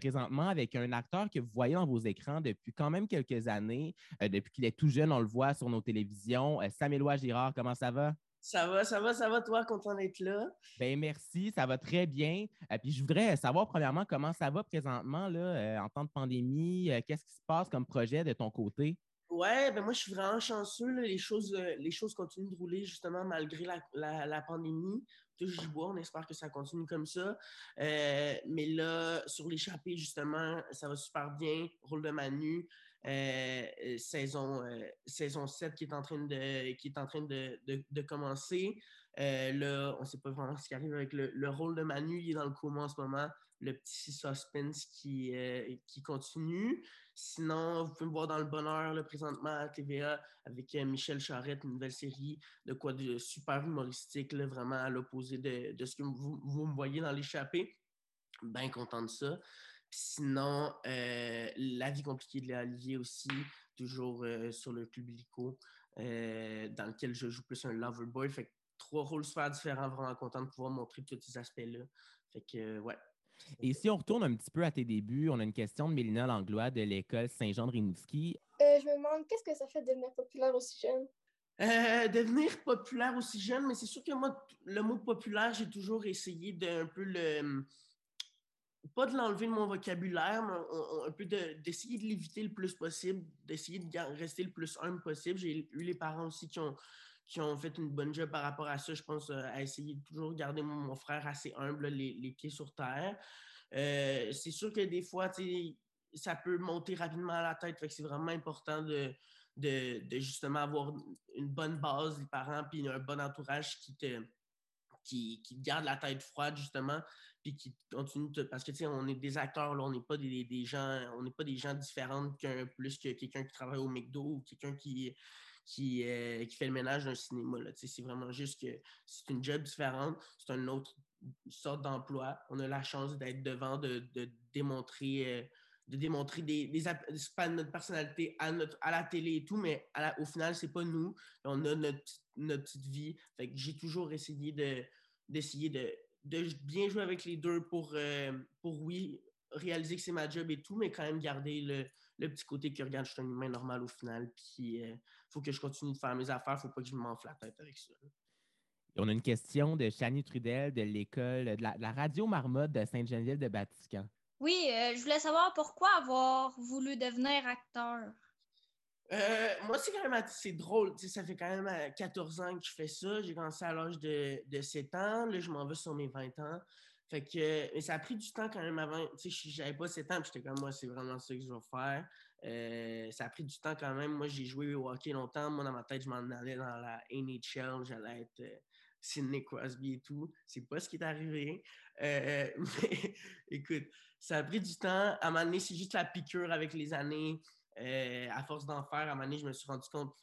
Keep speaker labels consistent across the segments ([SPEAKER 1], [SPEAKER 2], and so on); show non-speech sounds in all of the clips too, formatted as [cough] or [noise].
[SPEAKER 1] présentement avec un acteur que vous voyez dans vos écrans depuis quand même quelques années. Euh, depuis qu'il est tout jeune, on le voit sur nos télévisions. Euh, Samuel Girard, comment ça va?
[SPEAKER 2] Ça va, ça va, ça va, toi, content d'être là.
[SPEAKER 1] Bien, merci, ça va très bien. Et puis, je voudrais savoir, premièrement, comment ça va présentement là, en temps de pandémie? Qu'est-ce qui se passe comme projet de ton côté?
[SPEAKER 2] Ouais, ben moi, je suis vraiment chanceux. Les, choses, euh, les choses continuent de rouler justement malgré la, la, pandémie. Touche du bois, on espère que ça continue comme ça. Euh, mais là, sur l'échappée, justement, ça va super bien. Rôle de Manu, euh, saison, saison 7 qui est en train de, qui est en train de, de, commencer. là, on ne sait pas vraiment ce qui arrive avec le, le, rôle de Manu. Il est dans le coma en ce moment le petit suspense qui, euh, qui continue. Sinon, vous pouvez me voir dans le bonheur là, présentement à TVA avec euh, Michel Charette, une nouvelle série de quoi de super humoristique, là, vraiment à l'opposé de, de, ce que vous, vous me voyez dans l'échappée. Bien content de ça. sinon, euh, La vie compliquée de Léa Olivier aussi, toujours sur le club illico, dans lequel je joue plus un lover boy. Fait que trois rôles super différents, vraiment content de pouvoir montrer tous ces aspects-là. Fait que, ouais,
[SPEAKER 1] et si on retourne un petit peu à tes débuts, on a une question de Mélina Langlois de l'école Saint-Jean de Rimouski.
[SPEAKER 3] Euh, je me demande, qu'est-ce que ça fait de devenir populaire aussi jeune?
[SPEAKER 2] Euh, devenir populaire aussi jeune, mais c'est sûr que moi, le mot populaire, j'ai toujours essayé d'un peu le. Pas de l'enlever de mon vocabulaire, mais un peu d'essayer de, l'éviter le plus possible, d'essayer de rester le plus humble possible. J'ai eu les parents aussi qui ont, qui ont fait une bonne job par rapport à ça. Je pense euh, à essayer de toujours garder mon, frère assez humble, les, pieds sur terre. Euh, c'est sûr que des fois, ça peut monter rapidement à la tête. c'est vraiment important de, de, justement avoir une bonne base, les parents, puis un bon entourage qui te, qui, qui garde la tête froide, justement, puis qui continue Parce que, tu sais, on est des acteurs, on n'est pas des, des, gens... On n'est pas des gens différents qu'un plus que quelqu'un qui travaille au McDo ou quelqu'un qui qui, euh, qui fait le ménage d'un cinéma. C'est vraiment juste que c'est une job différente, c'est une autre sorte d'emploi. On a la chance d'être devant, de, de démontrer, euh, de démontrer des, des, pas notre personnalité à, notre, à la télé et tout, mais au final, c'est pas nous. On a notre, notre petite vie. J'ai toujours essayé de, d'essayer de, de bien jouer avec les deux pour, euh, pour oui, réaliser que c'est ma job et tout, mais quand même garder le, le petit côté que regarde, je suis un humain normal au final, puis il euh, faut que je continue de faire mes affaires, faut pas que je m'enfle la tête avec ça.
[SPEAKER 1] On a une question de Chani Trudel de l'école de la, radio Marmotte de Sainte-Geneviève de Vatican.
[SPEAKER 4] Oui, euh, je voulais savoir pourquoi avoir voulu devenir acteur.
[SPEAKER 2] Euh, moi, c'est quand même assez drôle. ça fait quand même 14 ans que je fais ça. J'ai commencé à l'âge de, de 7 ans. Là, je m'en vais sur mes 20 ans. Fait que, mais ça a pris du temps quand même avant. Tu sais, j'avais pas 7 ans, j'étais comme moi, c'est vraiment ça que je veux faire. Euh, ça a pris du temps quand même. Moi, j'ai joué au hockey longtemps. Moi, dans ma tête, je m'en allais dans la NHL. J'allais être euh, Sidney Crosby et tout. C'est pas ce qui est arrivé. Euh, [laughs] mais écoute, ça a pris du temps. À un moment donné, c'est juste la piqûre avec les années. à force d'en faire, à un moment donné, je me suis rendu compte,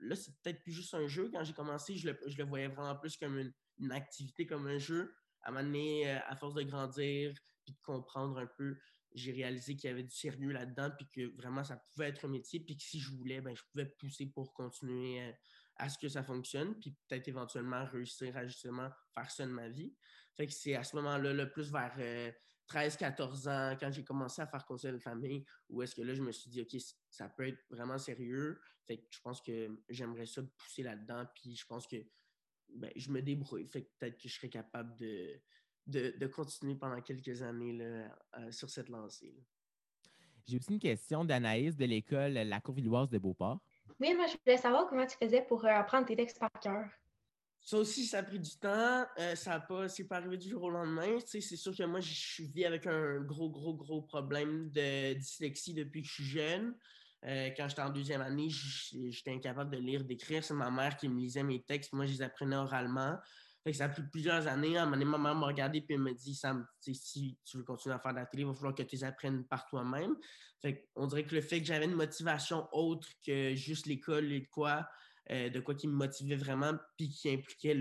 [SPEAKER 2] là, c'est peut-être plus juste un jeu. Quand j'ai commencé, je le, je le, voyais vraiment plus comme une activité, comme un jeu à un euh, à force de grandir puis de comprendre un peu, j'ai réalisé qu'il y avait du sérieux là-dedans, puis que vraiment ça pouvait être un métier, puis que si je voulais, ben, je pouvais pousser pour continuer euh, à, ce que ça fonctionne, puis peut-être éventuellement réussir à justement faire ça de ma vie. Fait que c'est à ce moment-là, le plus vers 13-14 euh, ans, quand j'ai commencé à faire conseil de famille, où est-ce que là, je me suis dit, OK, ça peut être vraiment sérieux. Fait que je pense que j'aimerais ça pousser là-dedans, puis je pense que ben, je me débrouille. Fait que peut-être que je serais capable de, de, continuer pendant quelques années là, euh, sur cette lancée.
[SPEAKER 1] J'ai aussi une question d'Anaïs de l'école La Courvilloise de Beauport.
[SPEAKER 3] Oui, moi, je voulais savoir comment tu faisais pour euh, apprendre tes textes par cœur.
[SPEAKER 2] Ça aussi, ça a pris du temps. Euh, ça n'a pas, c'est pas arrivé du jour au lendemain. c'est sûr que moi, je suis avec un gros, gros, gros problème de dyslexie depuis que je suis jeune. Euh, quand j'étais en deuxième année, j'étais incapable de lire, d'écrire. C'est ma mère qui me lisait mes textes. Moi, je les apprenais oralement. Ça a pris plusieurs années. À un moment ma mère m'a regardé et me dit Sam, si tu veux continuer à faire de la télé, il va falloir que tu les apprennes par toi-même. On dirait que le fait que j'avais une motivation autre que juste l'école et de quoi, euh, de quoi qui me motivait vraiment, puis qui impliquait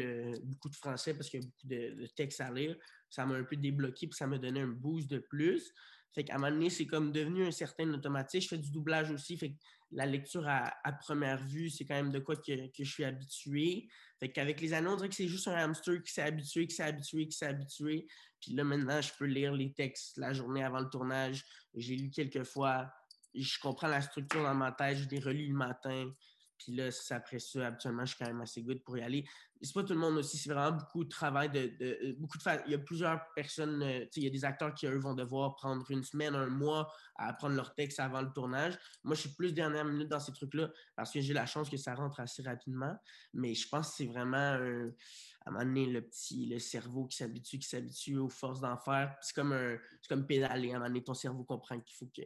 [SPEAKER 2] beaucoup de français parce qu'il y a beaucoup de, textes à lire, ça m'a un peu débloqué puis ça m'a donné un boost de plus. Fait qu'à un moment donné, c'est comme devenu un certain automatique. Je fais du doublage aussi. Fait la lecture à, première vue, c'est quand même de quoi que, je suis habitué. Fait qu'avec les années, on dirait que c'est juste un hamster qui s'est habitué, qui s'est habitué, qui s'est habitué. Puis là, maintenant, je peux lire les textes la journée avant le tournage. J'ai lu quelques fois. Je comprends la structure dans ma tête. Je les relis le matin. Puis là, après ça, habituellement, je suis quand même assez good pour y aller. C'est pas tout le monde aussi, c'est vraiment beaucoup de travail. De, euh, beaucoup de Il y a plusieurs personnes, euh, il y a des acteurs qui, eux, vont devoir prendre une semaine, un mois à apprendre leur texte avant le tournage. Moi, je suis plus dernière minute dans ces trucs-là parce que j'ai la chance que ça rentre assez rapidement. Mais je pense que c'est vraiment, à un moment donné, le petit le cerveau qui s'habitue, qui s'habitue aux forces d'en faire. C'est comme, un, comme pédaler. À un moment donné, ton cerveau comprend qu'il faut que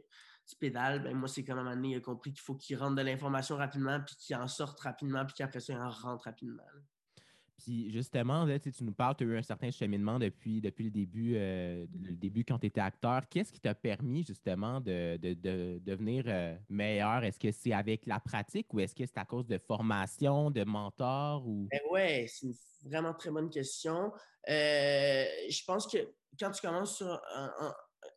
[SPEAKER 2] tu pédales, ben moi, c'est comme à un moment donné, il a compris qu'il faut qu'il rentre de l'information rapidement, puis qu'il en sorte rapidement, puis qu'après ça, il en rentre rapidement.
[SPEAKER 1] Puis justement, là, tu nous parles, tu as eu un certain cheminement depuis, depuis le début, euh, le début quand tu étais acteur. Qu'est-ce qui t'a permis justement de, devenir euh, meilleur? Est-ce que c'est avec la pratique ou est-ce que c'est à cause de formation, de mentor? Ou...
[SPEAKER 2] Ben ouais, c'est une vraiment très bonne question. Euh, je pense que quand tu commences sur un,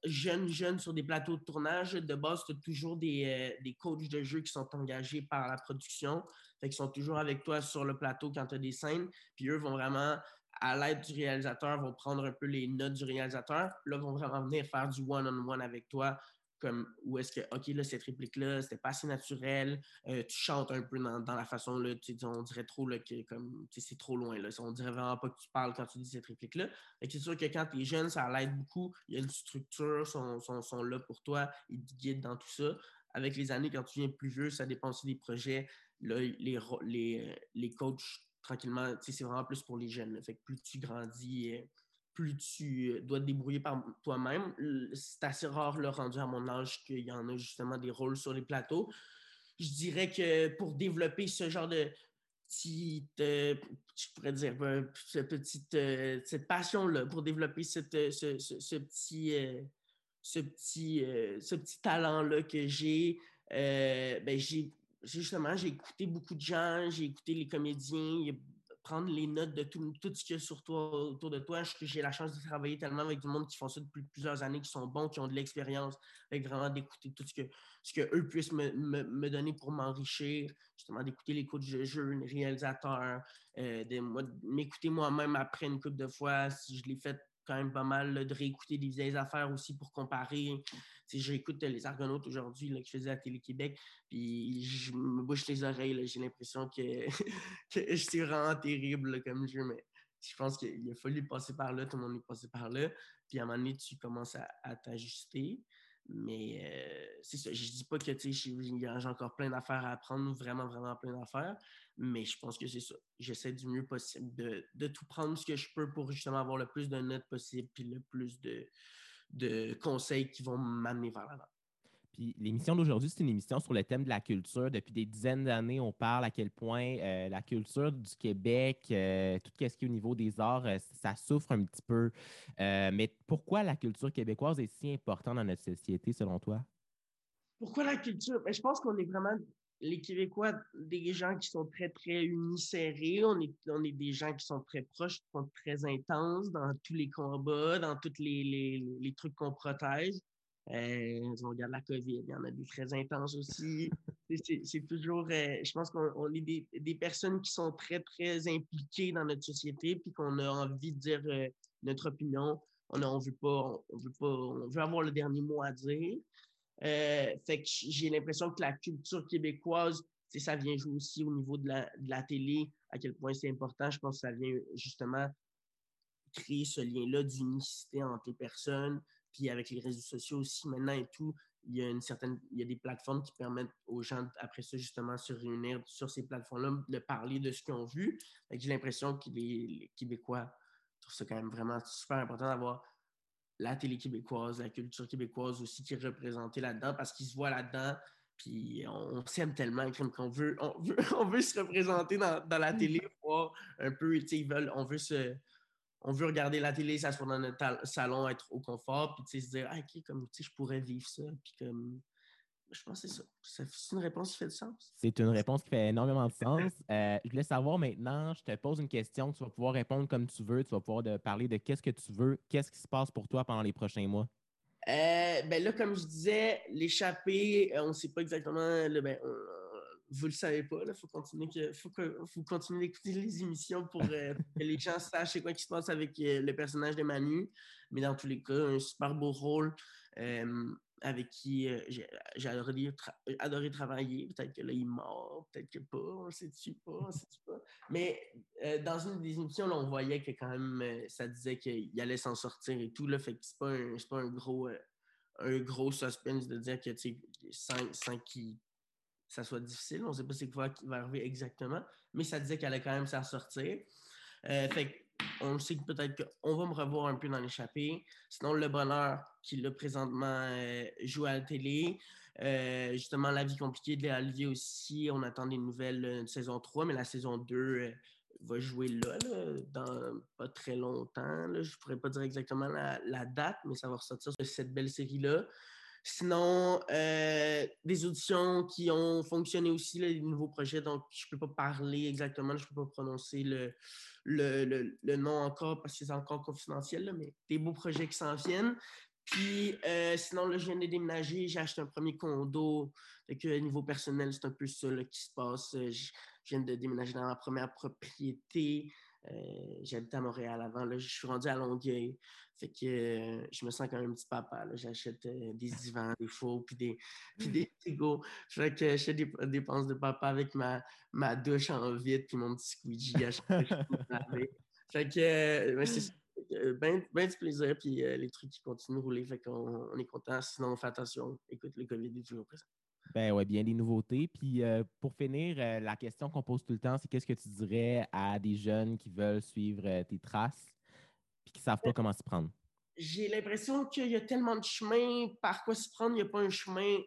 [SPEAKER 2] jeunes, jeunes sur des plateaux de tournage, de base, tu as toujours des, euh, des, coachs de jeu qui sont engagés par la production. Fait sont toujours avec toi sur le plateau quand tu as des scènes. Puis eux vont vraiment, à l'aide du réalisateur, vont prendre un peu les notes du réalisateur. Là, vont vraiment venir faire du one-on-one avec toi comme où est-ce que, OK, là, cette réplique-là, c'était pas assez naturel, euh, tu chantes un peu dans, la façon, là, tu on dirait trop là, que comme, c'est trop loin, là, on dirait vraiment pas que tu parles quand tu dis cette réplique-là. C'est sûr que quand tu es jeune, ça l'aide beaucoup, il y a une structure, sont, sont, là pour toi, ils te guident dans tout ça. Avec les années, quand tu viens plus vieux, ça dépend aussi des projets, là, les, les, les coachs, tranquillement, c'est vraiment plus pour les jeunes, fait que plus tu grandis... Plus tu euh, dois te débrouiller par toi-même. C'est assez rare, le rendu à mon âge, qu'il y en a justement des rôles sur les plateaux. Je dirais que pour développer ce genre de petite, euh, je pourrais dire, ben, petite, euh, cette passion-là, pour développer cette, ce, ce, petit, ce petit, ce petit talent-là que j'ai, ben, j'ai justement, j'ai écouté beaucoup de gens, j'ai écouté les comédiens, prendre les notes de tout, tout ce qu'il y a sur toi, autour de toi. J'ai la chance de travailler tellement avec du monde qui font ça depuis plusieurs années, qui sont bons, qui ont de l'expérience, avec vraiment d'écouter tout ce que, ce que eux puissent me, me, donner pour m'enrichir, justement d'écouter les coachs de jeu, les réalisateurs, euh, de m'écouter moi-même après une couple de fois, si je l'ai fait quand même pas mal de réécouter des vieilles affaires aussi pour comparer. J'écoute les Argonautes aujourd'hui que je faisais à Télé-Québec, puis je me bouche les oreilles. J'ai l'impression que, [laughs] que c'est vraiment terrible comme jeu, mais je pense qu'il a fallu passer par là, tout le monde est passé par là. Puis à un moment donné, tu commences à t'ajuster. Mais euh, c'est ça. Je dis pas que j'ai encore plein d'affaires à apprendre, vraiment, vraiment plein d'affaires. Mais je pense que c'est ça. J'essaie du mieux possible de, tout prendre ce que je peux pour justement avoir le plus de notes possible puis le plus de, de conseils qui vont m'amener vers l'avant
[SPEAKER 1] l'émission d'aujourd'hui, c'est une émission sur le thème de la culture. Depuis des dizaines d'années, on parle à quel point euh, la culture du Québec, euh, tout ce qui est au niveau des arts, euh, ça souffre un petit peu. mais pourquoi la culture québécoise est si importante dans notre société, selon toi?
[SPEAKER 2] Pourquoi la culture? Ben, je pense qu'on est vraiment les Québécois, des gens qui sont très, très unis, serrés. On est, on est des gens qui sont très proches, qui sont très intenses dans tous les combats, dans tous les, les, les trucs qu'on protège. Euh, on regarde la COVID, il y en a des très intenses aussi. [laughs] C'est toujours, euh, je pense qu'on est des, des, personnes qui sont très, très impliquées dans notre société, puis qu'on a envie de dire euh, notre opinion. On ne veut pas, on veut pas, on veut avoir le dernier mot à dire. Fait que j'ai l'impression que la culture québécoise, ça vient jouer aussi au niveau de la, de la télé, à quel point c'est important. Je pense que ça vient justement créer ce lien-là d'unicité entre les personnes, puis avec les réseaux sociaux aussi maintenant et tout, il y a une certaine, il y a des plateformes qui permettent aux gens après ça justement se réunir sur ces plateformes-là, de parler de ce qu'ils ont vu. J'ai l'impression que les, Québécois trouvent ça quand même vraiment super important d'avoir la télé québécoise, la culture québécoise aussi qui est représentée là-dedans parce qu'ils se voient là-dedans. Puis on, s'aime tellement qu'on veut on, veut, [laughs] on veut se représenter dans, dans la télé, voir un peu, ils veulent, on veut se, on veut regarder la télé, s'asseoir dans notre salon, être au confort, puis se dire, ah, OK, comme, je pourrais vivre ça. Puis comme, je pense que c'est ça. C'est une réponse qui fait du sens.
[SPEAKER 1] C'est une réponse qui fait énormément de sens. Euh, je voulais savoir maintenant, je te pose une question, tu vas pouvoir répondre comme tu veux, tu vas pouvoir de parler de qu'est-ce que tu veux, qu'est-ce qui se passe pour toi pendant les prochains mois.
[SPEAKER 2] Euh, ben là, comme je disais, l'échappée, euh, on ne sait pas exactement. Là, ben, on- vous le savez pas, il faut continuer, que, faut que, faut continuer d'écouter les émissions pour euh, que les gens sachent c'est quoi qui se passe avec euh, le personnage de Manu. Mais dans tous les cas, un super beau rôle euh, avec qui euh, j'ai j'ai adoré, tra- adoré travailler. Peut-être que là, il est mort, peut-être que pas, on ne sait-tu pas, on sait-tu pas. Mais euh, dans une des émissions, là, on voyait que quand même, euh, ça disait qu'il allait s'en sortir et tout. Là, fait que c'est pas un, pas un gros, euh, un gros suspense de dire que, sans, sans ça soit difficile. On ne sait pas c'est quoi qui va arriver exactement, mais ça disait qu'elle allait quand même s'en sortir. Euh, fait on sait que peut-être qu'on va me revoir un peu dans l'échappée. Sinon, Le Bonheur, qui là présentement euh, joue à la télé. Euh, justement, La vie compliquée de Olivier aussi. On attend des nouvelles euh, de saison 3, mais la saison 2 euh, va jouer là, dans pas très longtemps. Je ne pourrais pas dire exactement la, la date, mais ça va ressortir sur cette belle série-là. Sinon, euh, des auditions qui ont fonctionné aussi, là, des nouveaux projets, donc je ne peux pas parler exactement, je ne peux pas prononcer le, le, le- le nom encore parce que c'est encore confidentiel, là, mais des beaux projets qui s'en viennent. Puis euh, sinon, là, je viens de déménager, j'ai acheté un premier condo. Fait que niveau personnel, c'est un peu ça qui se passe. Euh, Je, viens de déménager dans ma première propriété. Euh, J'habitais à Montréal avant, là, je suis rendu à Longueuil. Fait que euh, je me sens comme un petit papa. J'achète euh, des divans, des faux, puis des, puis des frigos. Fait que je fais des des dépenses de papa avec ma, ma douche en vide, puis mon petit squeegee à chaque fois que. Fait que euh, c'est. [laughs] Ben, ben du plaisir, puis les trucs qui continuent de rouler. Fait qu'on on est content. Sinon, on fait attention. Écoute, le COVID est toujours présent.
[SPEAKER 1] Ben ouais, bien des nouveautés. Puis euh, pour finir, euh, la question qu'on pose tout le temps, c'est qu'est-ce que tu dirais à des jeunes qui veulent suivre euh, tes traces? Pas comment s'y prendre?
[SPEAKER 2] j'ai l'impression qu'il y a tellement de chemins par quoi se prendre. Il n'y a pas un chemin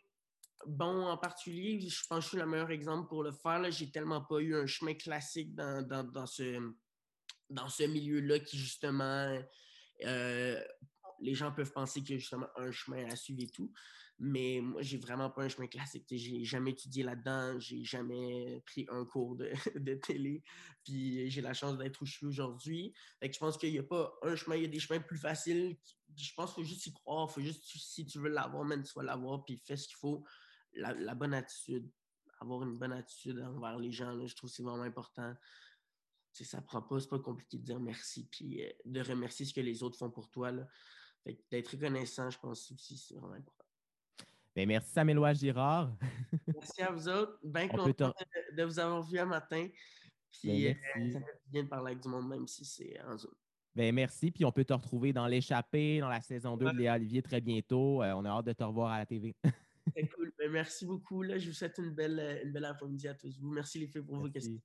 [SPEAKER 2] bon en particulier. Je pense que je suis le meilleur exemple pour le faire. J'ai tellement pas eu un chemin classique dans, dans, dans ce, dans ce milieu-là qui, justement, euh, les gens peuvent penser qu'il y a justement un chemin à suivre et tout. Mais moi, j'ai vraiment pas un chemin classique. J'ai jamais étudié là-dedans. J'ai jamais pris un cours [laughs] de, télé. Puis j'ai la chance d'être où je suis aujourd'hui. Je pense qu'il n'y a pas un chemin, il y a des chemins plus faciles. Je pense qu'il faut juste y croire. faut juste, si tu veux l'avoir, même tu l'avoir, puis fais ce qu'il faut. La, bonne attitude, avoir une bonne attitude envers les gens, je trouve que c'est vraiment important. Ça prend pas, c'est pas compliqué de dire merci, puis euh, de remercier ce que les autres font pour toi. Là. D'être reconnaissant, je pense aussi, c'est vraiment important.
[SPEAKER 1] Ben, merci Samuel Girard. [laughs]
[SPEAKER 2] Merci à vous autres. Bien content de, de vous avoir vu un matin. Puis
[SPEAKER 1] Ben,
[SPEAKER 2] euh, ça fait bien de parler avec du monde, même si c'est en Zoom.
[SPEAKER 1] Ben, merci. Puis on peut te retrouver dans l'échappée, dans la saison 2 de Léa Olivier très bientôt. Euh, on a hâte de te revoir à la TV.
[SPEAKER 2] Très cool. Merci beaucoup. Là, je vous souhaite une belle, une belle après-midi à tous vous. Merci les filles pour vos questions.